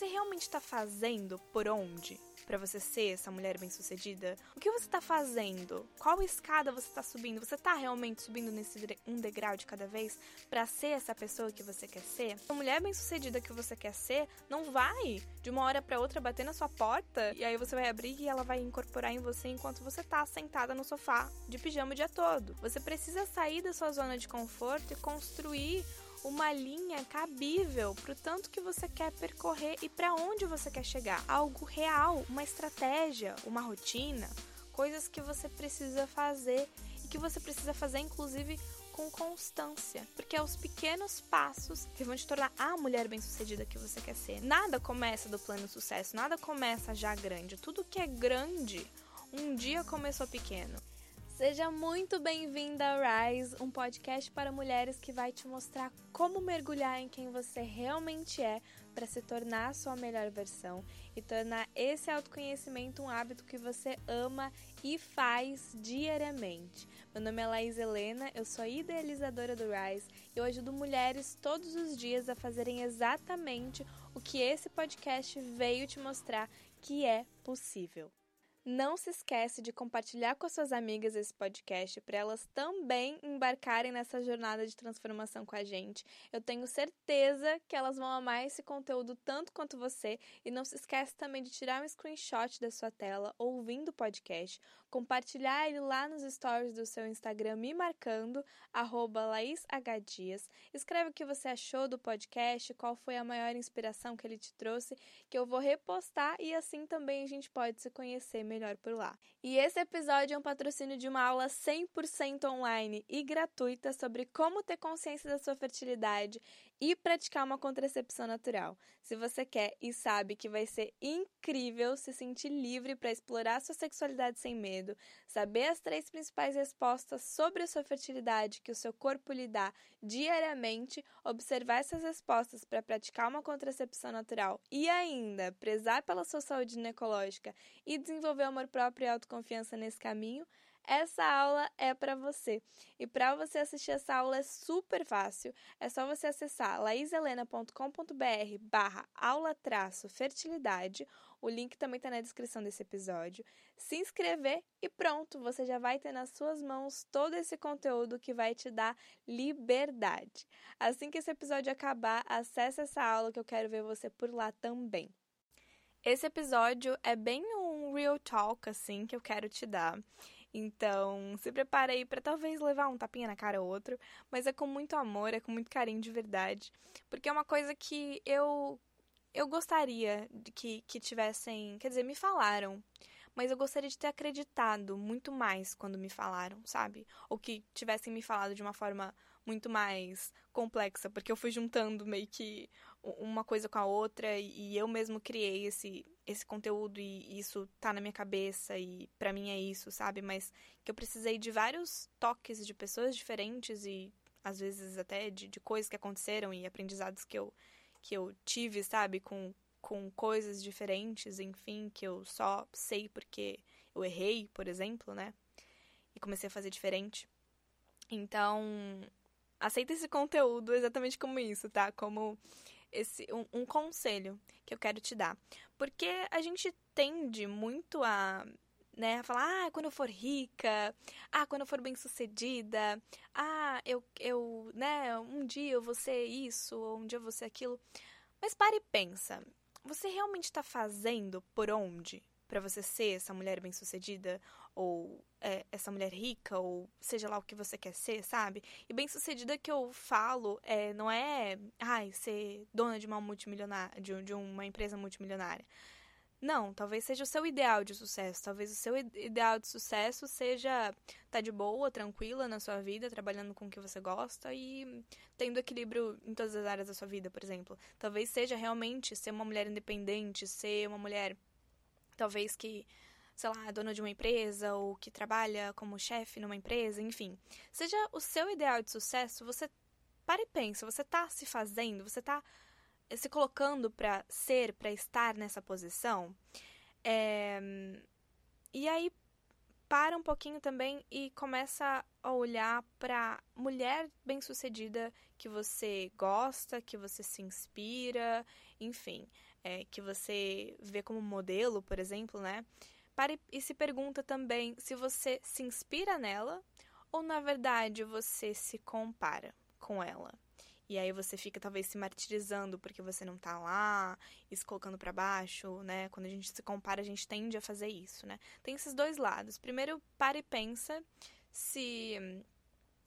Você realmente está fazendo por onde? para você ser essa mulher bem-sucedida? O que você tá fazendo? Qual escada você tá subindo? Você tá realmente subindo nesse um degrau de cada vez para ser essa pessoa que você quer ser? A mulher bem-sucedida que você quer ser não vai de uma hora para outra bater na sua porta e aí você vai abrir e ela vai incorporar em você enquanto você tá sentada no sofá de pijama o dia todo. Você precisa sair da sua zona de conforto e construir uma linha cabível para o tanto que você quer percorrer e para onde você quer chegar. Algo real, uma estratégia, uma rotina, coisas que você precisa fazer e que você precisa fazer inclusive com constância, porque é os pequenos passos que vão te tornar a mulher bem-sucedida que você quer ser. Nada começa do plano sucesso, nada começa já grande. Tudo que é grande um dia começou pequeno. Seja muito bem-vinda ao Rise, um podcast para mulheres que vai te mostrar como mergulhar em quem você realmente é para se tornar a sua melhor versão e tornar esse autoconhecimento um hábito que você ama e faz diariamente. Meu nome é Laís Helena, eu sou idealizadora do Rise e eu ajudo mulheres todos os dias a fazerem exatamente o que esse podcast veio te mostrar que é possível. Não se esquece de compartilhar com as suas amigas esse podcast para elas também embarcarem nessa jornada de transformação com a gente. Eu tenho certeza que elas vão amar esse conteúdo tanto quanto você e não se esquece também de tirar um screenshot da sua tela ouvindo o podcast, compartilhar ele lá nos stories do seu Instagram me marcando @laishdias. Escreve o que você achou do podcast, qual foi a maior inspiração que ele te trouxe, que eu vou repostar e assim também a gente pode se conhecer melhor por lá. E esse episódio é um patrocínio de uma aula 100% online e gratuita sobre como ter consciência da sua fertilidade e praticar uma contracepção natural. Se você quer e sabe que vai ser incrível se sentir livre para explorar sua sexualidade sem medo, saber as três principais respostas sobre a sua fertilidade que o seu corpo lhe dá diariamente, observar essas respostas para praticar uma contracepção natural e ainda prezar pela sua saúde ginecológica e desenvolver amor próprio e autoconfiança nesse caminho, essa aula é para você. E para você assistir essa aula é super fácil. É só você acessar laiselena.com.br barra aula fertilidade. O link também está na descrição desse episódio. Se inscrever e pronto, você já vai ter nas suas mãos todo esse conteúdo que vai te dar liberdade. Assim que esse episódio acabar, acesse essa aula que eu quero ver você por lá também. Esse episódio é bem um real talk, assim, que eu quero te dar. Então, se prepare aí pra talvez levar um tapinha na cara ou outro, mas é com muito amor, é com muito carinho de verdade. Porque é uma coisa que eu eu gostaria de que, que tivessem. Quer dizer, me falaram. Mas eu gostaria de ter acreditado muito mais quando me falaram, sabe? Ou que tivessem me falado de uma forma muito mais complexa, porque eu fui juntando meio que uma coisa com a outra e eu mesmo criei esse, esse conteúdo e isso tá na minha cabeça e para mim é isso, sabe? Mas que eu precisei de vários toques de pessoas diferentes e às vezes até de, de coisas que aconteceram e aprendizados que eu que eu tive, sabe, com, com coisas diferentes, enfim, que eu só sei porque eu errei, por exemplo, né? E comecei a fazer diferente. Então, aceita esse conteúdo exatamente como isso, tá? Como esse um, um conselho que eu quero te dar. Porque a gente tende muito a né? Falar, ah, quando eu for rica, ah, quando eu for bem sucedida, ah, eu, eu, né, um dia eu vou ser isso, ou um dia eu vou ser aquilo. Mas pare e pensa, você realmente está fazendo por onde? Para você ser essa mulher bem-sucedida ou é, essa mulher rica ou seja lá o que você quer ser, sabe? E bem-sucedida que eu falo é não é, ai, ser dona de uma multimilionária, de, de uma empresa multimilionária. Não, talvez seja o seu ideal de sucesso. Talvez o seu ideal de sucesso seja estar tá de boa, tranquila na sua vida, trabalhando com o que você gosta e tendo equilíbrio em todas as áreas da sua vida, por exemplo. Talvez seja realmente ser uma mulher independente, ser uma mulher, talvez que, sei lá, dona de uma empresa ou que trabalha como chefe numa empresa, enfim. Seja o seu ideal de sucesso, você para e pensa, você está se fazendo, você está se colocando para ser, para estar nessa posição. É, e aí para um pouquinho também e começa a olhar para mulher bem-sucedida que você gosta, que você se inspira, enfim. É, que você vê como modelo, por exemplo, né? Pare e se pergunta também se você se inspira nela ou, na verdade, você se compara com ela. E aí você fica talvez se martirizando porque você não tá lá, e se colocando para baixo, né? Quando a gente se compara, a gente tende a fazer isso, né? Tem esses dois lados. Primeiro, para e pensa se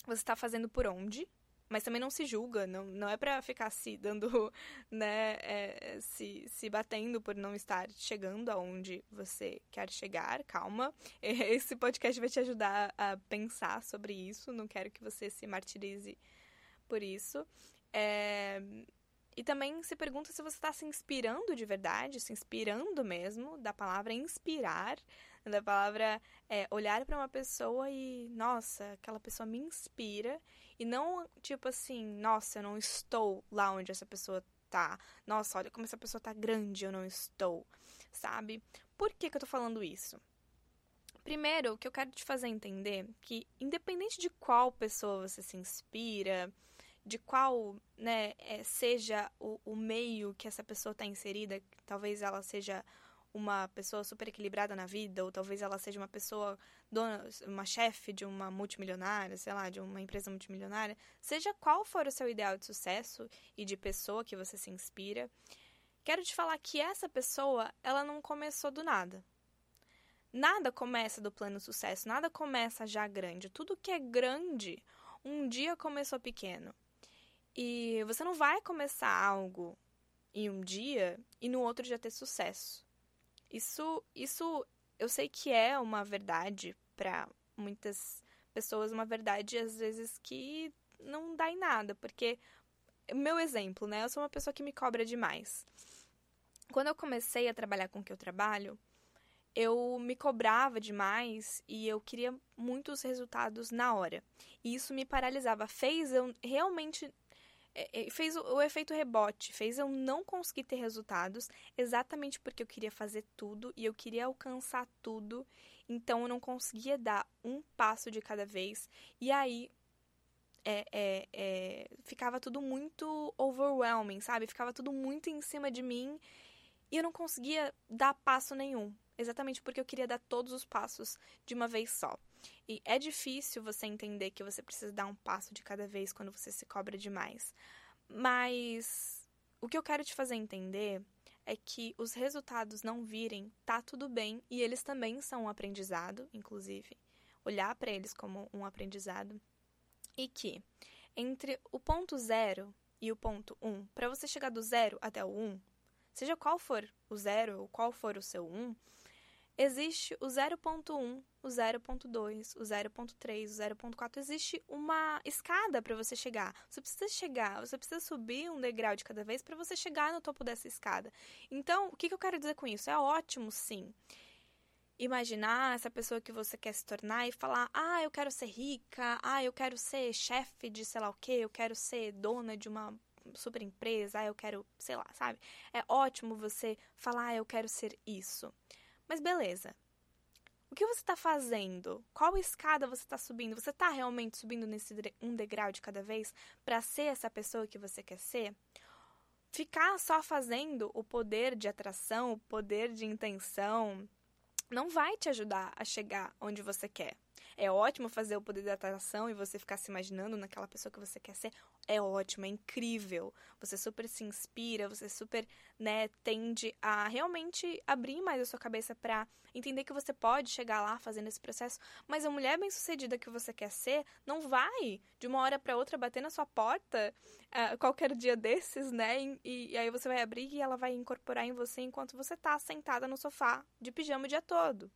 você está fazendo por onde, mas também não se julga, não, não é para ficar se dando, né, é, se, se batendo por não estar chegando aonde você quer chegar, calma. Esse podcast vai te ajudar a pensar sobre isso, não quero que você se martirize por isso. É... E também se pergunta se você está se inspirando de verdade, se inspirando mesmo, da palavra inspirar, da palavra é, olhar para uma pessoa e, nossa, aquela pessoa me inspira. E não tipo assim, nossa, eu não estou lá onde essa pessoa tá. Nossa, olha como essa pessoa tá grande, eu não estou. Sabe? Por que, que eu tô falando isso? Primeiro, o que eu quero te fazer entender que, independente de qual pessoa você se inspira, de qual né, é, seja o, o meio que essa pessoa está inserida, talvez ela seja uma pessoa super equilibrada na vida, ou talvez ela seja uma pessoa dona, uma chefe de uma multimilionária, sei lá, de uma empresa multimilionária, seja qual for o seu ideal de sucesso e de pessoa que você se inspira, quero te falar que essa pessoa, ela não começou do nada. Nada começa do plano sucesso, nada começa já grande. Tudo que é grande, um dia começou pequeno. E você não vai começar algo em um dia e no outro já ter sucesso. Isso, isso eu sei que é uma verdade para muitas pessoas, uma verdade às vezes que não dá em nada, porque meu exemplo, né? Eu sou uma pessoa que me cobra demais. Quando eu comecei a trabalhar com o que eu trabalho, eu me cobrava demais e eu queria muitos resultados na hora. E isso me paralisava, fez eu realmente fez o, o, efeito rebote, fez eu não conseguir ter resultados, exatamente porque eu queria fazer tudo e eu queria alcançar tudo, então eu não conseguia dar um passo de cada vez, e aí é, é, é, ficava tudo muito overwhelming, sabe? Ficava tudo muito em cima de mim e eu não conseguia dar passo nenhum, exatamente porque eu queria dar todos os passos de uma vez só. E é difícil você entender que você precisa dar um passo de cada vez quando você se cobra demais. Mas o que eu quero te fazer entender é que os resultados não virem, tá tudo bem e eles também são um aprendizado, inclusive. Olhar para eles como um aprendizado. E que entre o ponto zero e o ponto um, para você chegar do zero até o um, seja qual for o zero ou qual for o seu um, existe o 0.1, o 0.2, o 0.3, o 0.4. Existe uma escada para você chegar. Você precisa chegar, você precisa subir um degrau de cada vez para você chegar no topo dessa escada. Então, o que, que eu quero dizer com isso? É ótimo, sim. Imaginar essa pessoa que você quer se tornar e falar: ah, eu quero ser rica, ah, eu quero ser chefe de sei lá o que, eu quero ser dona de uma super empresa, ah, eu quero, sei lá, sabe? É ótimo você falar: ah, eu quero ser isso. Mas beleza. O que você está fazendo? Qual escada você está subindo? Você está realmente subindo nesse um degrau de cada vez para ser essa pessoa que você quer ser? Ficar só fazendo o poder de atração, o poder de intenção, não vai te ajudar a chegar onde você quer. É ótimo fazer o poder da atração e você ficar se imaginando naquela pessoa que você quer ser. É ótimo, é incrível. Você super se inspira, você super, né, tende a realmente abrir mais a sua cabeça para entender que você pode chegar lá fazendo esse processo. Mas a mulher bem-sucedida que você quer ser não vai de uma hora para outra bater na sua porta uh, qualquer dia desses, né? E, e, aí você vai abrir e ela vai incorporar em você enquanto você tá sentada no sofá de pijama o dia todo.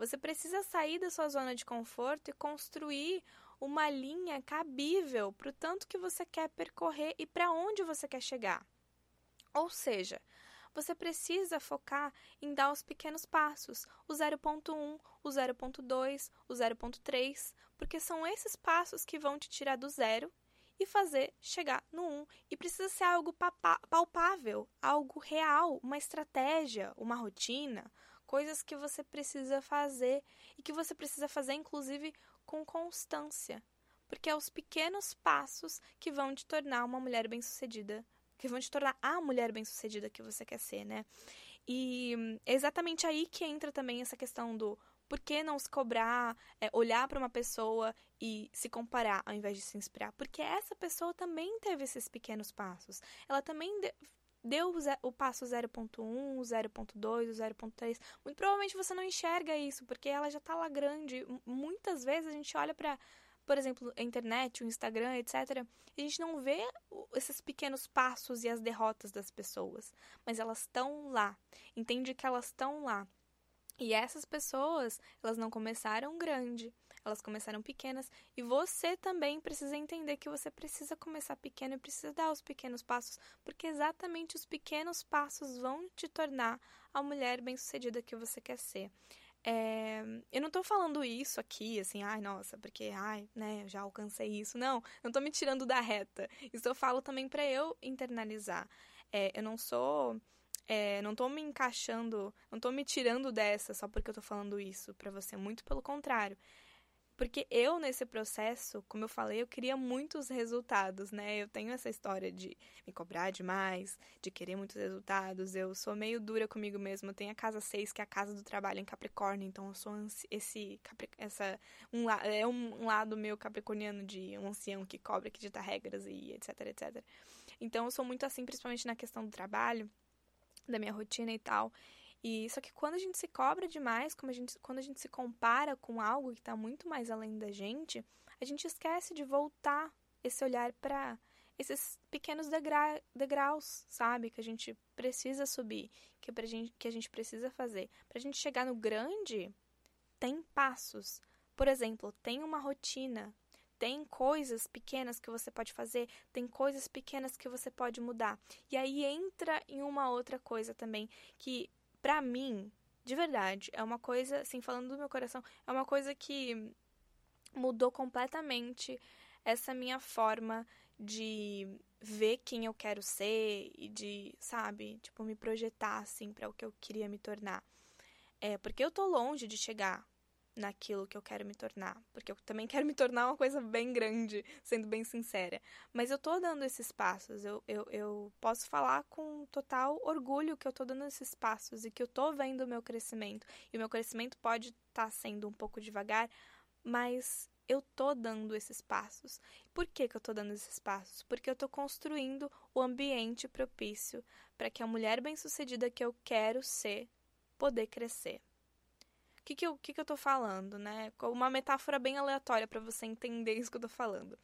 Você precisa sair da sua zona de conforto e construir uma linha cabível para o tanto que você quer percorrer e para onde você quer chegar. Ou seja, você precisa focar em dar os pequenos passos, o 0.1, o 0.2, o 0.3, porque são esses passos que vão te tirar do zero e fazer chegar no 1. E precisa ser algo palpável, algo real, uma estratégia, uma rotina, coisas que você precisa fazer e que você precisa fazer, inclusive, com constância, porque é os pequenos passos que vão te tornar uma mulher bem-sucedida que vão te tornar a mulher bem-sucedida que você quer ser, né? E é exatamente aí que entra também essa questão do por que não se cobrar, é, olhar para uma pessoa e se comparar ao invés de se inspirar? Porque essa pessoa também teve esses pequenos passos. Ela também deu o passo 0.1, o 0.2, o 0.3. Muito provavelmente você não enxerga isso, porque ela já está lá grande. Muitas vezes a gente olha para por exemplo, a internet, o Instagram, etc., a gente não vê esses pequenos passos e as derrotas das pessoas, mas elas estão lá. Entende que elas estão lá. E essas pessoas, elas não começaram grande, elas começaram pequenas. E você também precisa entender que você precisa começar pequeno e precisa dar os pequenos passos, porque exatamente os pequenos passos vão te tornar a mulher bem-sucedida que você quer ser. É, eu não tô falando isso aqui, assim, ai, nossa, porque, ai, né, já alcancei isso. Não, não tô me tirando da reta. Isso eu falo também para eu internalizar. É, eu não sou é, não tô me encaixando, não tô me tirando dessa só porque eu tô falando isso para você, muito pelo contrário. Porque eu, nesse processo, como eu falei, eu queria muitos resultados, né? Eu tenho essa história de me cobrar demais, de querer muitos resultados. Eu sou meio dura comigo mesma. Eu tenho a casa 6, que é a casa do trabalho em Capricórnio, então eu sou esse essa um, é um, um lado meu capricorniano de um ancião que cobra, que dita regras e etc, etc. Então eu sou muito assim, principalmente na questão do trabalho da minha rotina e tal. E só que quando a gente se cobra demais, como a gente, quando a gente se compara com algo que está muito mais além da gente, a gente esquece de voltar esse olhar para esses pequenos degra degraus, sabe, que a gente precisa subir, que, pra gente, que a gente precisa fazer. Para a gente chegar no grande, tem passos. Por exemplo, tem uma rotina, tem coisas pequenas que você pode fazer, tem coisas pequenas que você pode mudar. E aí entra em uma outra coisa também, que para mim, de verdade, é uma coisa, assim, falando do meu coração, é uma coisa que mudou completamente essa minha forma de ver quem eu quero ser e de, sabe, tipo, me projetar assim para o que eu queria me tornar. É, porque eu tô longe de chegar naquilo que eu quero me tornar. Porque eu também quero me tornar uma coisa bem grande, sendo bem sincera. Mas eu tô dando esses passos. Eu, eu, eu posso falar com total orgulho que eu tô dando esses passos e que eu tô vendo o meu crescimento. E o meu crescimento pode estar tá sendo um pouco devagar, mas eu tô dando esses passos. Por que, que eu tô dando esses passos? Porque eu tô construindo o ambiente propício para que a mulher bem-sucedida que eu quero ser poder crescer que, que, eu, que, que eu tô falando, né? Uma metáfora bem aleatória para você entender isso que eu tô falando.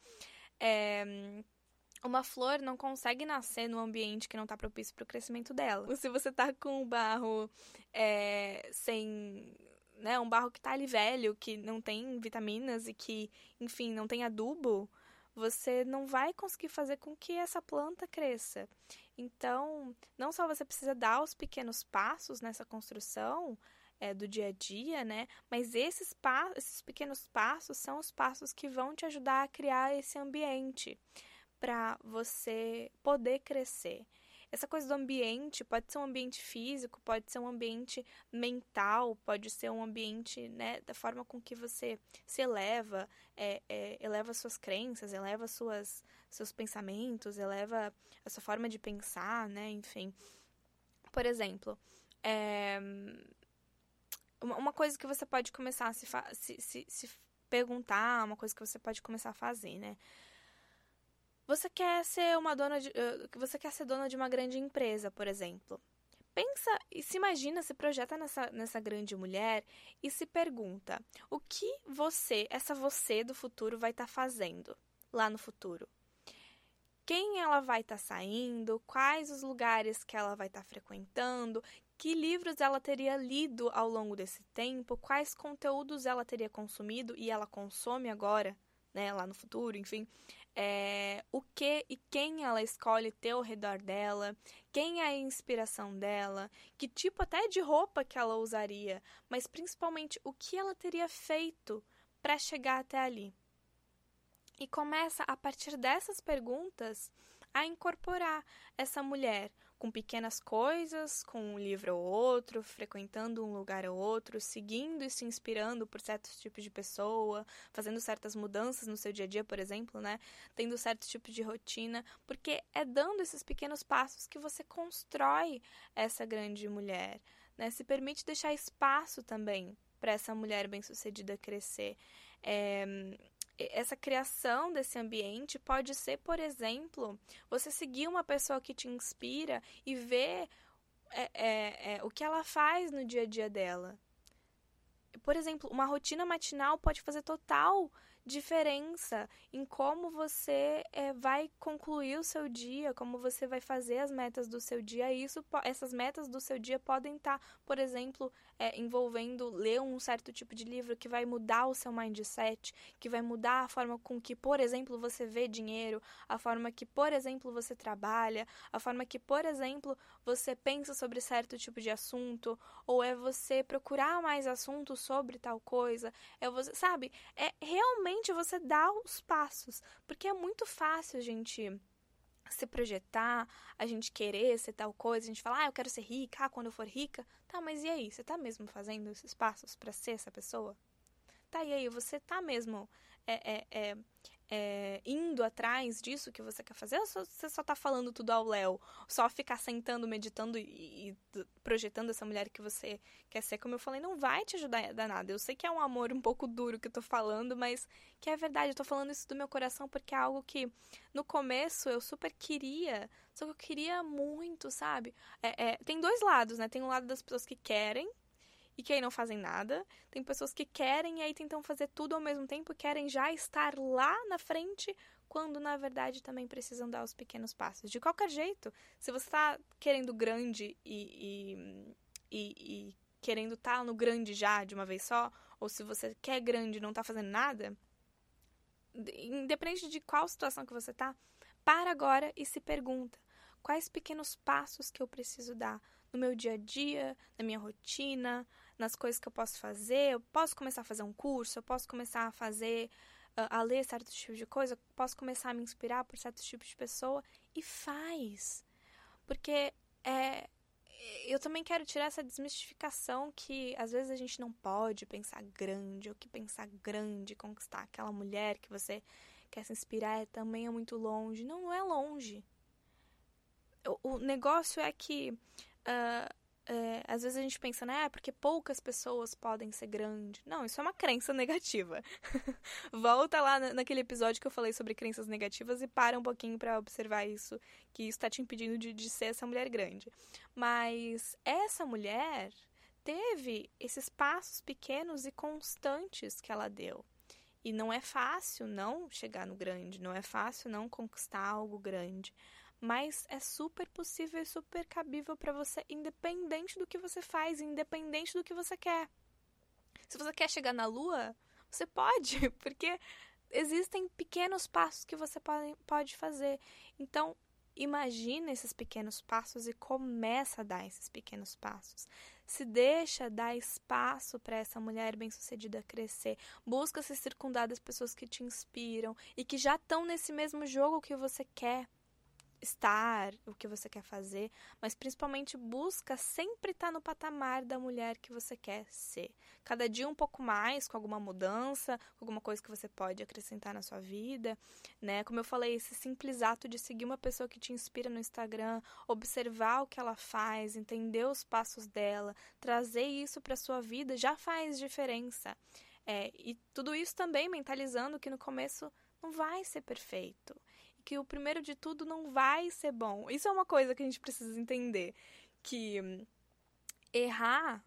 É, uma flor não consegue nascer no ambiente que não está propício para o crescimento dela. Se você tá com o barro é, sem. Né, um barro que tá ali velho, que não tem vitaminas e que, enfim, não tem adubo, você não vai conseguir fazer com que essa planta cresça. Então, não só você precisa dar os pequenos passos nessa construção, é, do dia a dia, né? Mas esses, esses pequenos passos são os passos que vão te ajudar a criar esse ambiente para você poder crescer. Essa coisa do ambiente pode ser um ambiente físico, pode ser um ambiente mental, pode ser um ambiente né, da forma com que você se eleva, é, é, eleva suas crenças, eleva suas, seus pensamentos, eleva a sua forma de pensar, né? Enfim. Por exemplo, é, uma coisa que você pode começar a se, se, se, se perguntar, uma coisa que você pode começar a fazer, né? Você quer ser uma dona de, você quer ser dona de uma grande empresa, por exemplo. Pensa e se imagina, se projeta nessa, nessa grande mulher e se pergunta: o que você, essa você do futuro, vai estar tá fazendo lá no futuro? Quem ela vai estar tá saindo? Quais os lugares que ela vai estar tá frequentando? Que livros ela teria lido ao longo desse tempo, quais conteúdos ela teria consumido e ela consome agora, né, lá no futuro, enfim, é, o que e quem ela escolhe ter ao redor dela, quem é a inspiração dela, que tipo até de roupa que ela usaria, mas principalmente o que ela teria feito para chegar até ali. E começa a partir dessas perguntas a incorporar essa mulher com pequenas coisas, com um livro ou outro, frequentando um lugar ou outro, seguindo e se inspirando por certos tipos de pessoa, fazendo certas mudanças no seu dia a dia, por exemplo, né? Tendo certos tipos de rotina, porque é dando esses pequenos passos que você constrói essa grande mulher, né? Se permite deixar espaço também para essa mulher bem-sucedida crescer. É, essa criação desse ambiente pode ser, por exemplo, você seguir uma pessoa que te inspira e ver é, é, é, o que ela faz no dia a dia dela. Por exemplo, uma rotina matinal pode fazer total diferença em como você é, vai concluir o seu dia, como você vai fazer as metas do seu dia. E isso, essas metas do seu dia podem estar, por exemplo, é, envolvendo ler um certo tipo de livro que vai mudar o seu mindset, que vai mudar a forma com que, por exemplo, você vê dinheiro, a forma que, por exemplo, você trabalha, a forma que, por exemplo, você pensa sobre certo tipo de assunto, ou é você procurar mais assuntos sobre tal coisa, é você, sabe? É realmente realmente você dá os passos, porque é muito fácil a gente se projetar, a gente querer ser tal coisa, a gente fala, ah, eu quero ser rica, ah, quando eu for rica. Tá, mas e aí? Você tá mesmo fazendo esses passos para ser essa pessoa? Tá, e aí? Você tá mesmo é, é, é, é, indo atrás disso que você quer fazer, ou você só tá falando tudo ao Léo? Só ficar sentando, meditando e, e, projetando essa mulher que você quer ser, como eu falei, não vai te ajudar a nada. Eu sei que é um amor um pouco duro que eu tô falando, mas que é verdade, eu tô falando isso do meu coração porque é algo que no começo eu super queria, só que eu queria muito, sabe? É, é, tem dois lados, né? Tem um lado das pessoas que querem e que aí não fazem nada. Tem pessoas que querem e aí tentam fazer tudo ao mesmo tempo, querem já estar lá na frente, quando na verdade também precisam dar os pequenos passos. De qualquer jeito, se você está querendo grande e, e, e, e querendo estar tá no grande já de uma vez só, ou se você quer grande e não está fazendo nada, independente de qual situação que você está, para agora e se pergunta: quais pequenos passos que eu preciso dar no meu dia a dia, na minha rotina, nas coisas que eu posso fazer. Eu posso começar a fazer um curso, eu posso começar a fazer, uh, a ler certos tipos de coisa, eu posso começar a me inspirar por certos tipos de pessoa e faz. Porque é, eu também quero tirar essa desmistificação que às vezes a gente não pode pensar grande, ou que pensar grande, conquistar aquela mulher que você quer se inspirar é, também é muito longe. Não, não é longe. O, o negócio é que uh, é, às vezes a gente pensa, né, é porque poucas pessoas podem ser grandes. Não, isso é uma crença negativa. Volta lá naquele episódio que eu falei sobre crenças negativas e para um pouquinho para observar isso, que isso está te impedindo de, de ser essa mulher grande. Mas essa mulher teve esses passos pequenos e constantes que ela deu. E não é fácil não chegar no grande, não é fácil não conquistar algo grande mas é super possível e super cabível para você, independente do que você faz, independente do que você quer. Se você quer chegar na lua, você pode, porque existem pequenos passos que você pode, fazer. Então, imagina esses pequenos passos e começa a dar esses pequenos passos. Se deixa dar espaço para essa mulher bem-sucedida crescer. Busca se circundar das pessoas que te inspiram e que já estão nesse mesmo jogo que você quer estar, o que você quer fazer, mas principalmente busca sempre estar no patamar da mulher que você quer ser. Cada dia um pouco mais, com alguma mudança, com alguma coisa que você pode acrescentar na sua vida, né? Como eu falei, esse simples ato de seguir uma pessoa que te inspira no Instagram, observar o que ela faz, entender os passos dela, trazer isso para sua vida já faz diferença. É, e tudo isso também mentalizando que no começo não vai ser perfeito que o primeiro de tudo não vai ser bom. Isso é uma coisa que a gente precisa entender, que errar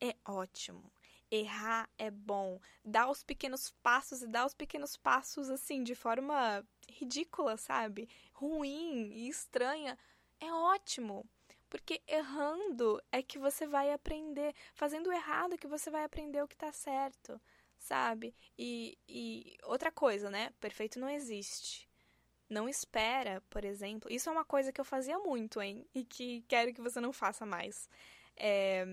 é ótimo. Errar é bom. Dar os pequenos passos e dar os pequenos passos assim de forma ridícula, sabe? Ruim e estranha é ótimo. Porque errando é que você vai aprender. Fazendo errado é que você vai aprender o que tá certo, sabe? E, e outra coisa, né? Perfeito não existe não espera, por exemplo. Isso é uma coisa que eu fazia muito, hein? E que quero que você não faça mais. É,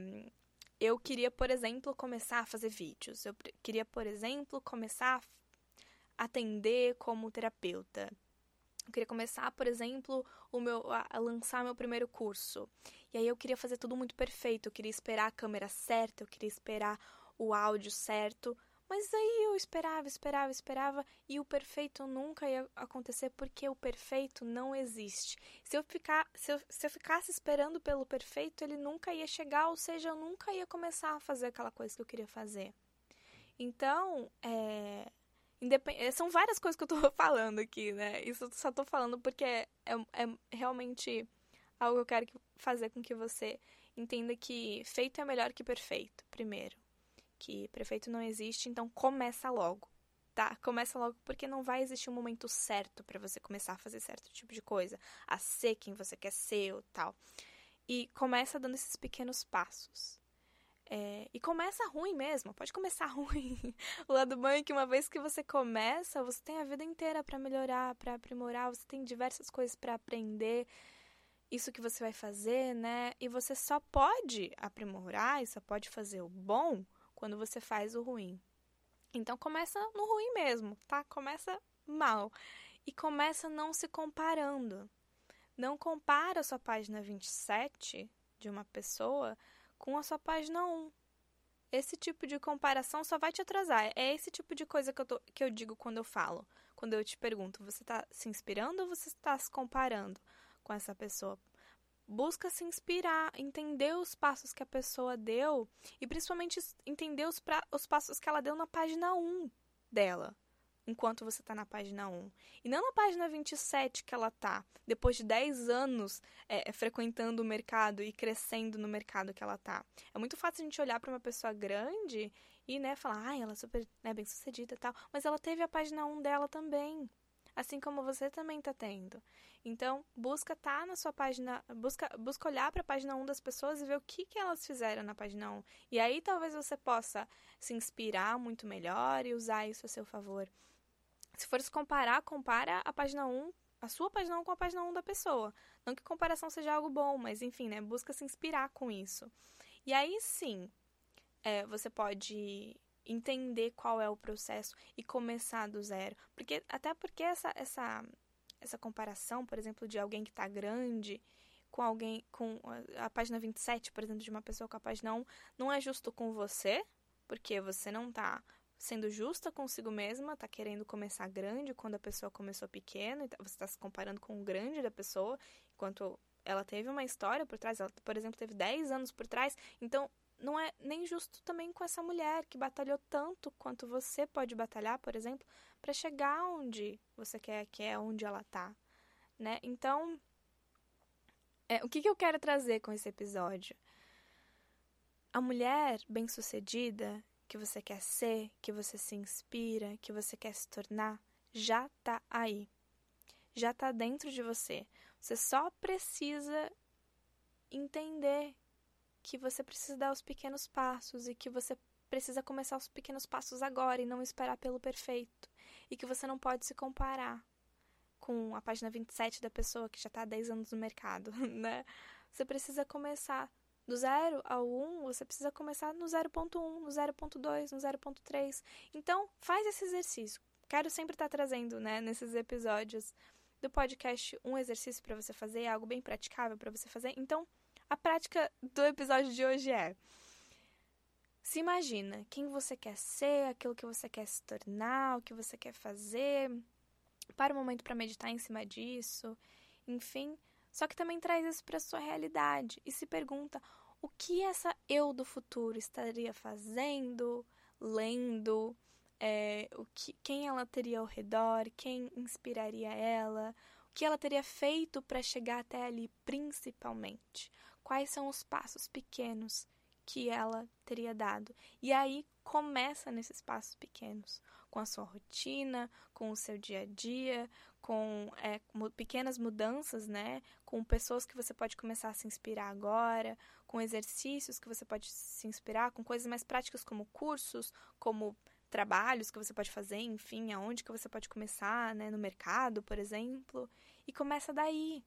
eu queria, por exemplo, começar a fazer vídeos. Eu queria, por exemplo, começar a atender como terapeuta. Eu queria começar, por exemplo, o meu, a lançar meu primeiro curso. E aí eu queria fazer tudo muito perfeito. Eu queria esperar a câmera certa, eu queria esperar o áudio certo. Mas aí eu esperava, esperava, esperava e o perfeito nunca ia acontecer porque o perfeito não existe. Se eu, ficar, se eu, se eu ficasse esperando pelo perfeito, ele nunca ia chegar, ou seja, eu nunca ia começar a fazer aquela coisa que eu queria fazer. Então, é, independ... são várias coisas que eu tô falando aqui, né? Isso eu só tô falando porque é, é, é realmente algo que eu quero fazer com que você entenda que feito é melhor que perfeito, primeiro que prefeito não existe, então começa logo, tá? Começa logo porque não vai existir um momento certo para você começar a fazer certo tipo de coisa, a ser quem você quer ser ou tal. E começa dando esses pequenos passos. É, e começa ruim mesmo, pode começar ruim. o lado bom é que uma vez que você começa, você tem a vida inteira para melhorar, para aprimorar, você tem diversas coisas para aprender. Isso que você vai fazer, né? E você só pode aprimorar e só pode fazer o bom quando você faz o ruim. Então começa no ruim mesmo, tá? Começa mal. E começa não se comparando. Não compara a sua página 27 de uma pessoa com a sua página 1. Esse tipo de comparação só vai te atrasar. É esse tipo de coisa que eu, tô, que eu digo quando eu falo. Quando eu te pergunto, você está se inspirando ou você está se comparando com essa pessoa? Busca se inspirar, entender os passos que a pessoa deu e principalmente entender os, pra, os passos que ela deu na página 1 dela, enquanto você está na página 1. E não na página 27 que ela tá, depois de 10 anos é, é, frequentando o mercado e crescendo no mercado que ela tá. É muito fácil a gente olhar para uma pessoa grande e né, falar, ah, ela é super né, bem sucedida e tal, mas ela teve a página 1 dela também assim como você também está tendo. Então, busca tá na sua página, busca, busca olhar para a página 1 das pessoas e ver o que, que elas fizeram na página 1. E aí talvez você possa se inspirar muito melhor e usar isso a seu favor. Se for se comparar, compara a página 1, a sua página 1 com a página 1 da pessoa. Não que comparação seja algo bom, mas enfim, né? Busca se inspirar com isso. E aí sim, é, você pode entender qual é o processo e começar do zero. Porque até porque essa essa essa comparação, por exemplo, de alguém que está grande com alguém com a, página 27, por exemplo, de uma pessoa com a página 1, não é justo com você, porque você não está sendo justa consigo mesma, está querendo começar grande quando a pessoa começou pequena, então você está se comparando com o grande da pessoa, enquanto ela teve uma história por trás, ela, por exemplo, teve 10 anos por trás, então não é nem justo também com essa mulher que batalhou tanto quanto você pode batalhar, por exemplo, para chegar onde você quer, que é onde ela tá, né? Então, é, o que, que eu quero trazer com esse episódio? A mulher bem-sucedida que você quer ser, que você se inspira, que você quer se tornar, já tá aí. Já tá dentro de você. Você só precisa entender que você precisa dar os pequenos passos e que você precisa começar os pequenos passos agora e não esperar pelo perfeito. E que você não pode se comparar com a página 27 da pessoa que já está há 10 anos no mercado, né? Você precisa começar do 0 ao 1, um, você precisa começar no 0.1, no 0.2, no 0.3. Então, faz esse exercício. Quero sempre estar tá trazendo, né, nesses episódios do podcast um exercício para você fazer, algo bem praticável para você fazer. Então, a prática do episódio de hoje é: se imagina quem você quer ser, aquilo que você quer se tornar, o que você quer fazer. Para um momento para meditar em cima disso, enfim. Só que também traz isso para sua realidade e se pergunta o que essa eu do futuro estaria fazendo, lendo, é, o que, quem ela teria ao redor, quem inspiraria ela, o que ela teria feito para chegar até ali, principalmente quais são os passos pequenos que ela teria dado. E aí começa nesses passos pequenos, com a sua rotina, com o seu dia a dia, com é, pequenas mudanças, né? Com pessoas que você pode começar a se inspirar agora, com exercícios que você pode se inspirar, com coisas mais práticas como cursos, como trabalhos que você pode fazer, enfim, aonde que você pode começar, né? No mercado, por exemplo. E começa daí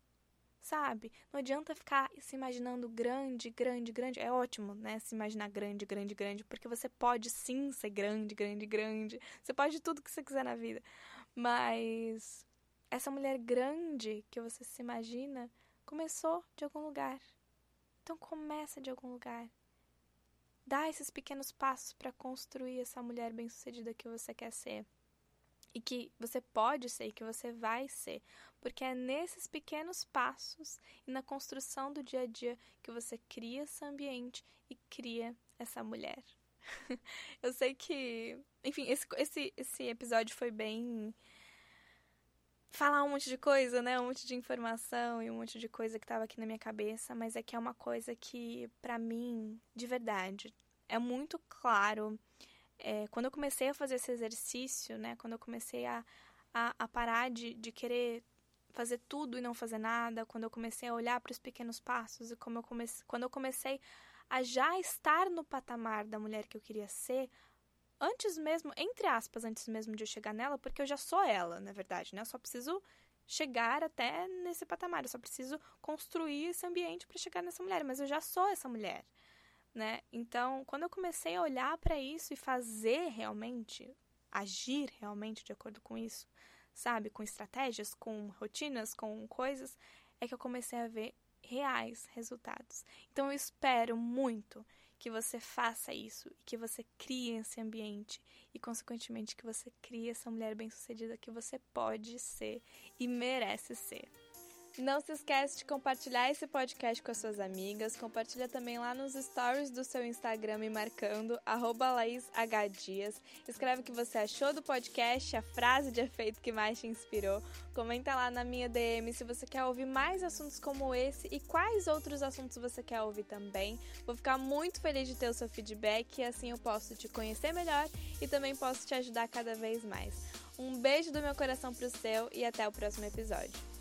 sabe? Não adianta ficar se imaginando grande, grande, grande. É ótimo, né? Se imaginar grande, grande, grande, porque você pode sim ser grande, grande, grande. Você pode tudo que você quiser na vida. Mas essa mulher grande que você se imagina começou de algum lugar. Então começa de algum lugar. Dá esses pequenos passos para construir essa mulher bem-sucedida que você quer ser. E que você pode ser e que você vai ser. Porque é nesses pequenos passos e na construção do dia a dia que você cria esse ambiente e cria essa mulher. Eu sei que. Enfim, esse, esse, esse episódio foi bem falar um monte de coisa, né? Um monte de informação e um monte de coisa que tava aqui na minha cabeça, mas é que é uma coisa que, para mim, de verdade, é muito claro. É, quando eu comecei a fazer esse exercício, né? Quando eu comecei a, a, a parar de, de querer fazer tudo e não fazer nada, quando eu comecei a olhar para os pequenos passos e como eu comecei, quando eu comecei a já estar no patamar da mulher que eu queria ser, antes mesmo, entre aspas, antes mesmo de eu chegar nela, porque eu já sou ela, na verdade, né? Eu só preciso chegar até nesse patamar, eu só preciso construir esse ambiente para chegar nessa mulher, mas eu já sou essa mulher, né? Então, quando eu comecei a olhar para isso e fazer realmente, agir realmente de acordo com isso, sabe, com estratégias, com rotinas, com coisas, é que eu comecei a ver reais resultados. Então eu espero muito que você faça isso e que você crie esse ambiente e, consequentemente, que você crie essa mulher bem-sucedida que você pode ser e merece ser. Não se esquece de compartilhar esse podcast com as suas amigas. Compartilha também lá nos stories do seu Instagram me marcando, LaísHDias. Escreve o que você achou do podcast, a frase de efeito que mais te inspirou. Comenta lá na minha DM se você quer ouvir mais assuntos como esse e quais outros assuntos você quer ouvir também. Vou ficar muito feliz de ter o seu feedback e assim eu posso te conhecer melhor e também posso te ajudar cada vez mais. Um beijo do meu coração pro seu e até o próximo episódio.